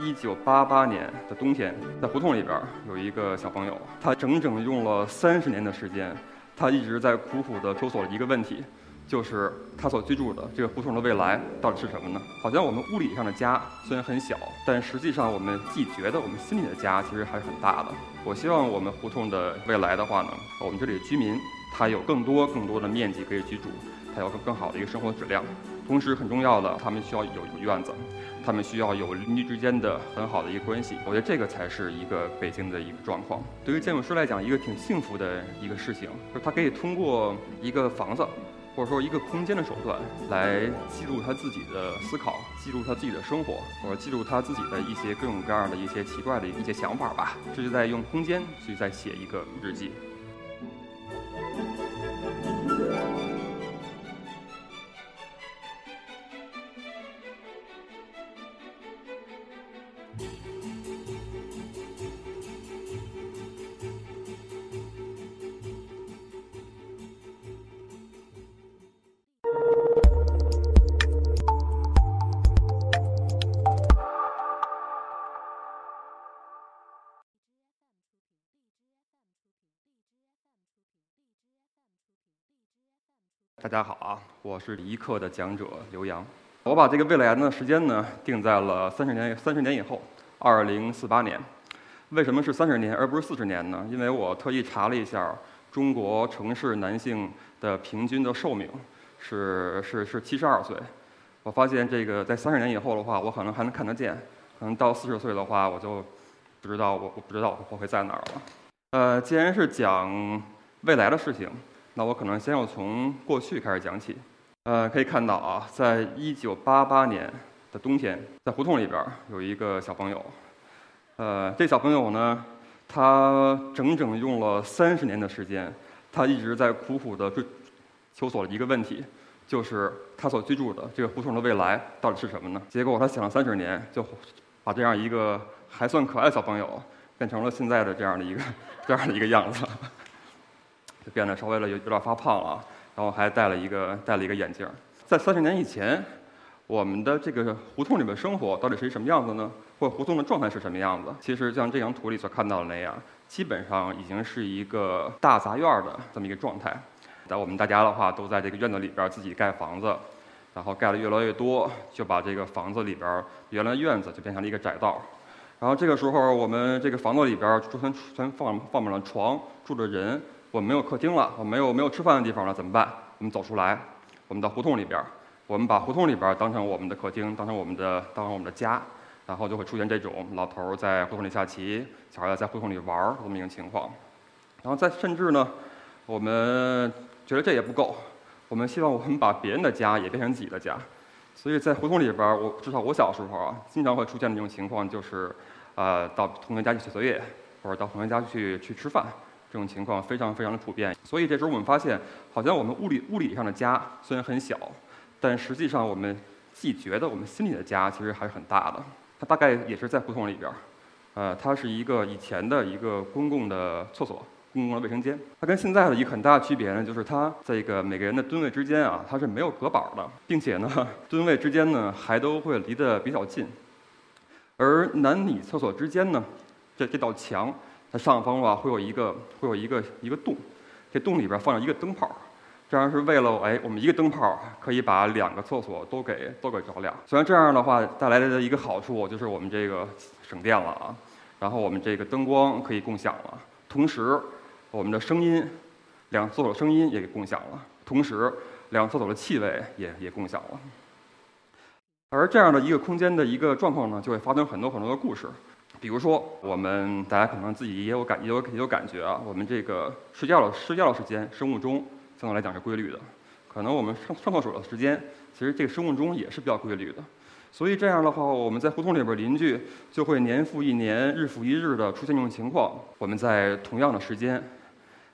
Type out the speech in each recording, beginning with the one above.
一九八八年的冬天，在胡同里边有一个小朋友，他整整用了三十年的时间，他一直在苦苦地求索一个问题，就是他所居住的这个胡同的未来到底是什么呢？好像我们物理上的家虽然很小，但实际上我们既觉得我们心里的家其实还是很大的。我希望我们胡同的未来的话呢，我们这里的居民他有更多更多的面积可以居住，他有更更好的一个生活质量。同时很重要的，他们需要有有院子，他们需要有邻居之间的很好的一个关系。我觉得这个才是一个北京的一个状况。对于建筑师来讲，一个挺幸福的一个事情，就是他可以通过一个房子，或者说一个空间的手段，来记录他自己的思考，记录他自己的生活，或者记录他自己的一些各种各样的一些奇怪的一些想法吧。这是在用空间去在写一个日记。大家好啊，我是一课的讲者刘洋。我把这个未来的时间呢定在了三十年三十年以后，二零四八年。为什么是三十年而不是四十年呢？因为我特意查了一下，中国城市男性的平均的寿命是是是七十二岁。我发现这个在三十年以后的话，我可能还能看得见；可能到四十岁的话，我就不知道我我不知道我会在哪儿了。呃，既然是讲未来的事情。那我可能先要从过去开始讲起，呃，可以看到啊，在一九八八年的冬天，在胡同里边有一个小朋友，呃，这小朋友呢，他整整用了三十年的时间，他一直在苦苦的追求索一个问题，就是他所居住的这个胡同的未来到底是什么呢？结果他想了三十年，就把这样一个还算可爱的小朋友，变成了现在的这样的一个 这样的一个样子。变得稍微的有有点发胖了，然后还戴了一个戴了一个眼镜。在三十年以前，我们的这个胡同里面生活到底是一什么样子呢？或者胡同的状态是什么样子？其实像这张图里所看到的那样，基本上已经是一个大杂院的这么一个状态。在我们大家的话，都在这个院子里边自己盖房子，然后盖的越来越多，就把这个房子里边原来院子就变成了一个窄道。然后这个时候，我们这个房子里边就全全放放满了床，住着人。我们没有客厅了，我没有没有吃饭的地方了，怎么办？我们走出来，我们到胡同里边，我们把胡同里边当成我们的客厅，当成我们的当成我们的家，然后就会出现这种老头在胡同里下棋，小孩在胡同里玩儿这么一种情况。然后再甚至呢，我们觉得这也不够，我们希望我们把别人的家也变成自己的家。所以在胡同里边，我至少我小时候啊，经常会出现的这种情况就是，呃，到同学家去写作业，或者到同学家去去吃饭。这种情况非常非常的普遍，所以这时候我们发现，好像我们物理物理上的家虽然很小，但实际上我们既觉得我们心里的家其实还是很大的。它大概也是在胡同里边儿，呃，它是一个以前的一个公共的厕所、公共的卫生间。它跟现在的一个很大的区别呢，就是它这个每个人的蹲位之间啊，它是没有隔板的，并且呢，蹲位之间呢还都会离得比较近。而男女厕所之间呢，这这道墙。它上方吧会有一个会有一个一个洞，这洞里边放着一个灯泡，这样是为了哎我们一个灯泡可以把两个厕所都给都给照亮。虽然这样的话带来的一个好处就是我们这个省电了啊，然后我们这个灯光可以共享了，同时我们的声音，两厕所声音也给共享了，同时两厕所的气味也也共享了。而这样的一个空间的一个状况呢，就会发生很多很多的故事。比如说，我们大家可能自己也有感，也有也有感觉啊。我们这个睡觉的睡觉的时间，生物钟相对来讲是规律的。可能我们上上厕所的时间，其实这个生物钟也是比较规律的。所以这样的话，我们在胡同里边邻居就会年复一年、日复一日的出现这种情况。我们在同样的时间，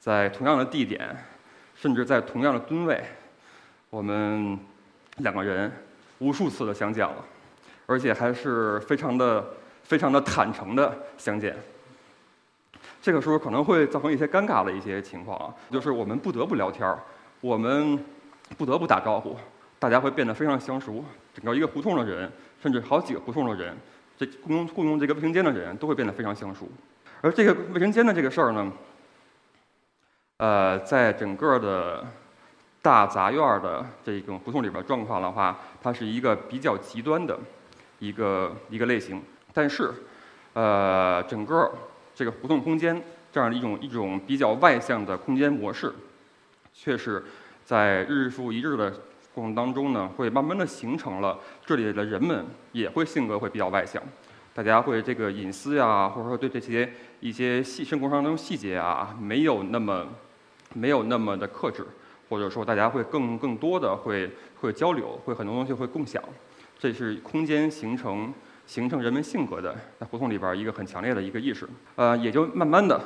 在同样的地点，甚至在同样的吨位，我们两个人无数次的相见了，而且还是非常的。非常的坦诚的相见，这个时候可能会造成一些尴尬的一些情况啊，就是我们不得不聊天儿，我们不得不打招呼，大家会变得非常相熟，整个一个胡同的人，甚至好几个胡同的人，这共用共用这个卫生间的人都会变得非常相熟。而这个卫生间的这个事儿呢，呃，在整个的大杂院的这种胡同里边状况的话，它是一个比较极端的一个一个类型。但是，呃，整个这个胡同空间这样的一种一种比较外向的空间模式，却是在日复一日的过程当中呢，会慢慢的形成了这里的人们也会性格会比较外向，大家会这个隐私呀，或者说对这些一些细生活当中细节啊，没有那么没有那么的克制，或者说大家会更更多的会会交流，会很多东西会共享，这是空间形成。形成人们性格的，在胡同里边一个很强烈的一个意识，呃，也就慢慢的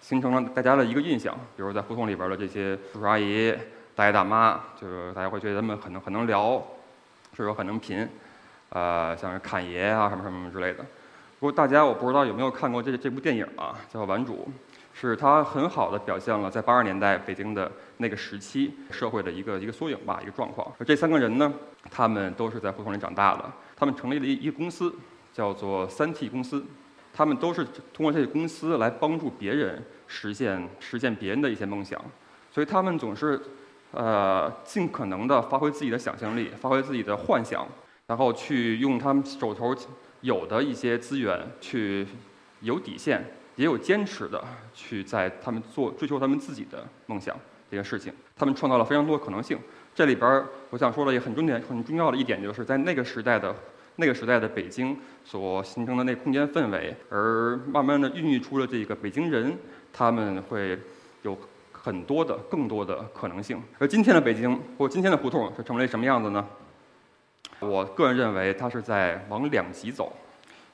形成了大家的一个印象。比如在胡同里边的这些叔叔阿姨、大爷大妈，就是大家会觉得他们很能很能聊，是说很能贫，呃，像是侃爷啊什么什么之类的。不过大家我不知道有没有看过这这部电影啊，叫《顽主》，是它很好的表现了在八十年代北京的那个时期社会的一个一个缩影吧，一个状况。这三个人呢，他们都是在胡同里长大的。他们成立了一一个公司，叫做三 T 公司。他们都是通过这个公司来帮助别人实现实现别人的一些梦想，所以他们总是呃尽可能的发挥自己的想象力，发挥自己的幻想，然后去用他们手头有的一些资源去有底线也有坚持的去在他们做追求他们自己的梦想这件事情。他们创造了非常多的可能性。这里边我想说的也很重点、很重要的一点，就是在那个时代的。那个时代的北京所形成的那空间氛围，而慢慢的孕育出了这个北京人，他们会有很多的、更多的可能性。而今天的北京或今天的胡同是成为什么样子呢？我个人认为，它是在往两极走。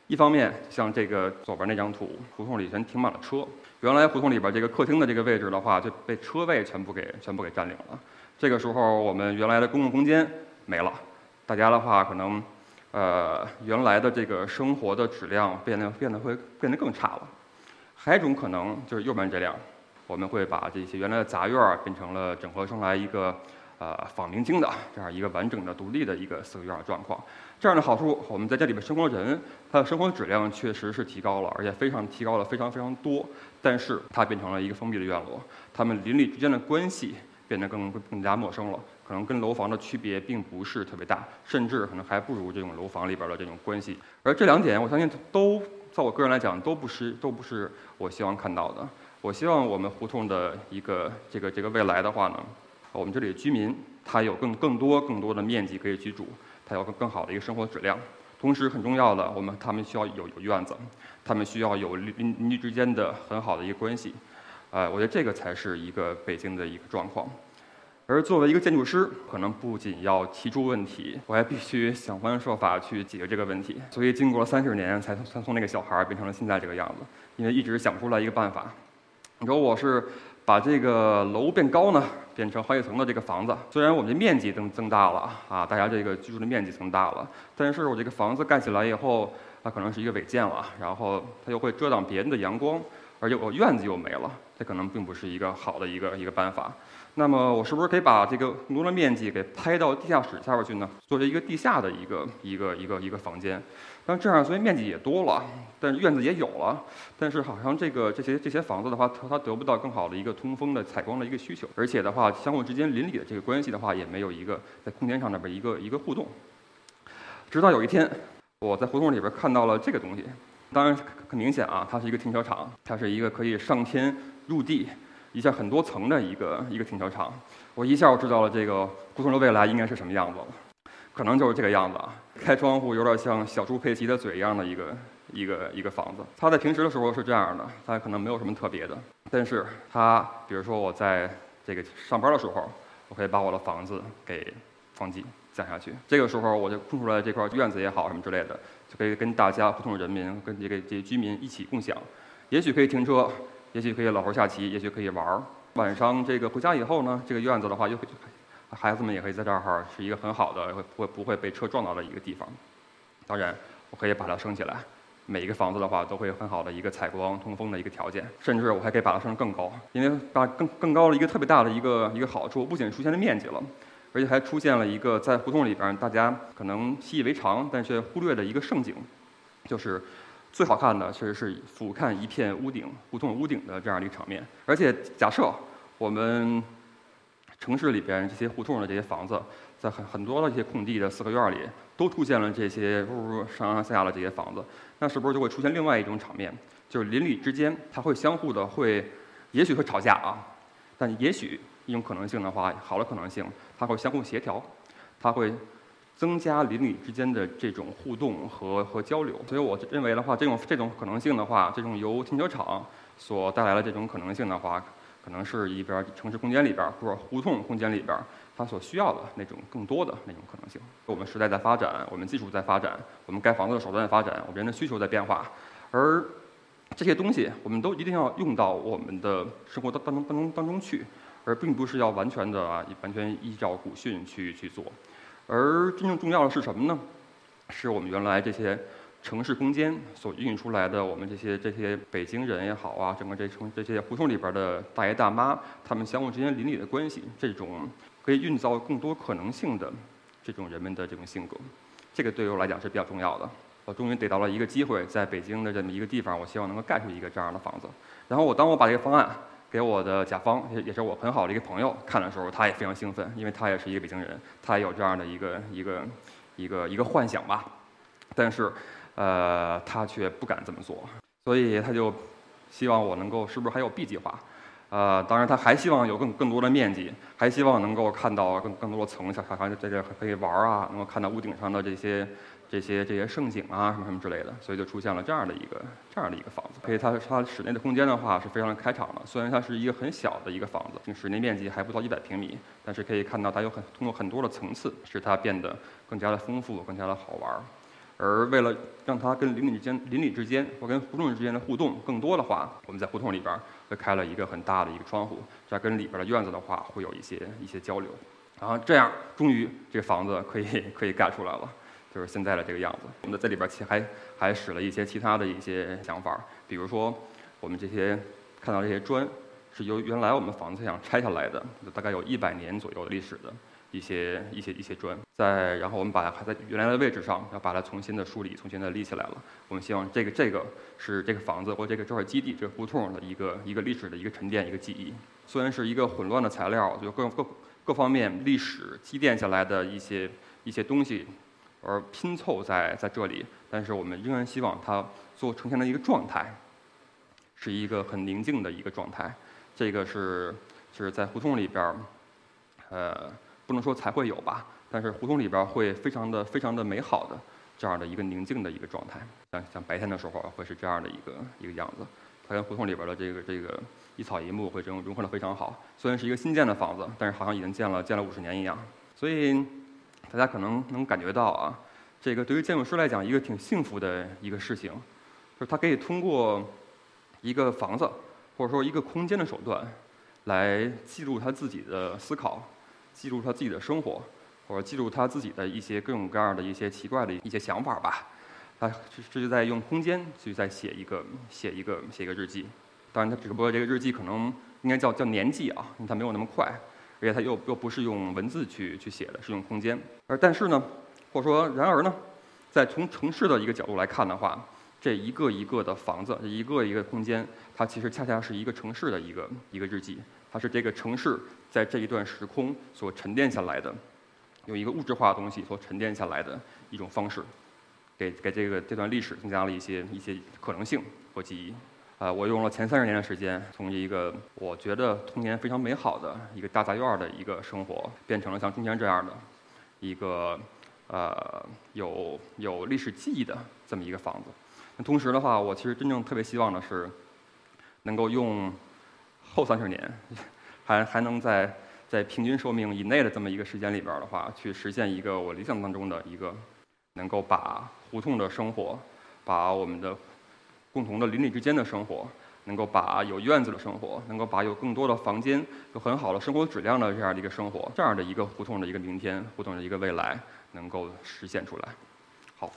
一方面，像这个左边那张图，胡同里全停满了车。原来胡同里边这个客厅的这个位置的话，就被车位全部给全部给占领了。这个时候，我们原来的公共空间没了，大家的话可能。呃，原来的这个生活的质量变得变得会变得更差了。还有一种可能就是右边这辆，我们会把这些原来的杂院儿变成了整合成来一个呃仿明清的这样一个完整的独立的一个四合院儿状况。这样的好处，我们在这里面生活的人，他的生活质量确实是提高了，而且非常提高了非常非常多。但是它变成了一个封闭的院落，他们邻里之间的关系变得更更加陌生了。可能跟楼房的区别并不是特别大，甚至可能还不如这种楼房里边的这种关系。而这两点，我相信都在我个人来讲都不是都不是我希望看到的。我希望我们胡同的一个这个这个未来的话呢，我们这里的居民他有更更多更多的面积可以居住，他有更更好的一个生活质量。同时很重要的，我们他们需要有有院子，他们需要有邻邻居之间的很好的一个关系。呃，我觉得这个才是一个北京的一个状况。而作为一个建筑师，可能不仅要提出问题，我还必须想方设法去解决这个问题。所以经过了三十年，才才从那个小孩变成了现在这个样子。因为一直想不出来一个办法。你说我是把这个楼变高呢，变成好几层的这个房子。虽然我们的面积增增大了啊，大家这个居住的面积增大了，但是我这个房子盖起来以后，它可能是一个违建了，然后它又会遮挡别人的阳光，而且我院子又没了，这可能并不是一个好的一个一个办法。那么我是不是可以把这个更多的面积给拍到地下室下边去呢？做成一个地下的一个一个一个一个房间。但这样虽然面积也多了，但是院子也有了，但是好像这个这些这些房子的话，它它得不到更好的一个通风的采光的一个需求，而且的话，相互之间邻里的这个关系的话，也没有一个在空间上那边一个一个互动。直到有一天，我在胡同里边看到了这个东西，当然很明显啊，它是一个停车场，它是一个可以上天入地。一下很多层的一个一个停车场，我一下我知道了这个胡同的未来应该是什么样子了，可能就是这个样子啊，开窗户有点像小猪佩奇的嘴一样的一个一个一个房子。它在平时的时候是这样的，它可能没有什么特别的，但是它比如说我在这个上班的时候，我可以把我的房子给放进降下去，这个时候我就空出来这块院子也好什么之类的，就可以跟大家普通人民跟这个这些居民一起共享，也许可以停车。也许可以老头下棋，也许可以玩儿。晚上这个回家以后呢，这个院子的话，又孩子们也可以在这儿哈，是一个很好的，会不会被车撞到的一个地方。当然，我可以把它升起来。每一个房子的话，都会有很好的一个采光、通风的一个条件。甚至我还可以把它升得更高，因为把更更高的一个特别大的一个一个好处，不仅出现了面积了，而且还出现了一个在胡同里边大家可能习以为常，但却忽略的一个盛景。就是最好看的，其实是俯瞰一片屋顶、胡同屋顶的这样的一个场面。而且假设我们城市里边这些胡同的这些房子，在很很多的一些空地的四合院里，都出现了这些呜呜上上下下的这些房子，那是不是就会出现另外一种场面？就是邻里之间，它会相互的会，也许会吵架啊，但也许一种可能性的话，好的可能性，它会相互协调，它会增加邻里之间的这种互动和和交流。所以我认为的话，这种这种可能性的话，这种由停车场所带来的这种可能性的话，可能是一边城市空间里边或者胡同空间里边，它所需要的那种更多的那种可能性。我们时代在发展，我们技术在发展，我们盖房子的手段在发展，我们人的需求在变化，而这些东西我们都一定要用到我们的生活当当中当中当中去，而并不是要完全的完全依照古训去去做。而真正重要的是什么呢？是我们原来这些城市空间所孕育出来的，我们这些这些北京人也好啊，整个这城这些胡同里边的大爷大妈，他们相互之间邻里的关系，这种可以运造更多可能性的这种人们的这种性格，这个对于我来讲是比较重要的。我终于得到了一个机会，在北京的这么一个地方，我希望能够盖出一个这样的房子。然后我当我把这个方案给我的甲方，也也是我很好的一个朋友看的时候，他也非常兴奋，因为他也是一个北京人，他也有这样的一个一个一个一个幻想吧。但是，呃，他却不敢这么做，所以他就希望我能够是不是还有 B 计划？呃，当然他还希望有更更多的面积，还希望能够看到更更多的层，小小孩在这可以玩啊，能够看到屋顶上的这些。这些这些盛景啊，什么什么之类的，所以就出现了这样的一个这样的一个房子。可以，它它室内的空间的话是非常的开敞的。虽然它是一个很小的一个房子，室内面积还不到一百平米，但是可以看到它有很通过很多的层次，使它变得更加的丰富，更加的好玩。而为了让它跟邻里之间邻里之间或跟胡同之间的互动更多的话，我们在胡同里边会开了一个很大的一个窗户，这样跟里边的院子的话会有一些一些交流。然后这样，终于这房子可以可以盖出来了。就是现在的这个样子。我们在里边其实还还使了一些其他的一些想法，比如说我们这些看到这些砖是由原来我们房子想拆下来的，大概有一百年左右的历史的一些一些一些砖。在然后我们把它还在原来的位置上，要把它重新的梳理，重新的立起来了。我们希望这个这个是这个房子或这个这块基地这胡同的一个一个历史的一个沉淀一个记忆。虽然是一个混乱的材料，就各各各方面历史积淀下来的一些一些东西。而拼凑在在这里，但是我们仍然希望它做呈现的一个状态，是一个很宁静的一个状态。这个是就是在胡同里边儿，呃，不能说才会有吧，但是胡同里边儿会非常的非常的美好的这样的一个宁静的一个状态。像像白天的时候会是这样的一个一个样子，它跟胡同里边的这个这个一草一木会融融合的非常好。虽然是一个新建的房子，但是好像已经建了建了五十年一样，所以。大家可能能感觉到啊，这个对于建筑师来讲，一个挺幸福的一个事情，就是他可以通过一个房子或者说一个空间的手段，来记录他自己的思考，记录他自己的生活，或者记录他自己的一些各种各样的一些奇怪的一些想法吧。他这这就在用空间去在写一个写一个写一个日记。当然，他只不过这个日记可能应该叫叫年记啊，因为他没有那么快。而且它又又不是用文字去去写的，是用空间。而但是呢，或者说然而呢，在从城市的一个角度来看的话，这一个一个的房子，一个一个空间，它其实恰恰是一个城市的一个一个日记。它是这个城市在这一段时空所沉淀下来的，用一个物质化的东西所沉淀下来的一种方式，给给这个这段历史增加了一些一些可能性和记忆。啊，我用了前三十年的时间，从一个我觉得童年非常美好的一个大杂院的一个生活，变成了像中间这样的，一个呃有有历史记忆的这么一个房子。那同时的话，我其实真正特别希望的是，能够用后三十年，还还能在在平均寿命以内的这么一个时间里边的话，去实现一个我理想当中的一个，能够把胡同的生活，把我们的。共同的邻里之间的生活，能够把有院子的生活，能够把有更多的房间，有很好的生活质量的这样的一个生活，这样的一个胡同的一个明天，胡同的一个未来，能够实现出来。好，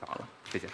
讲完了，谢谢。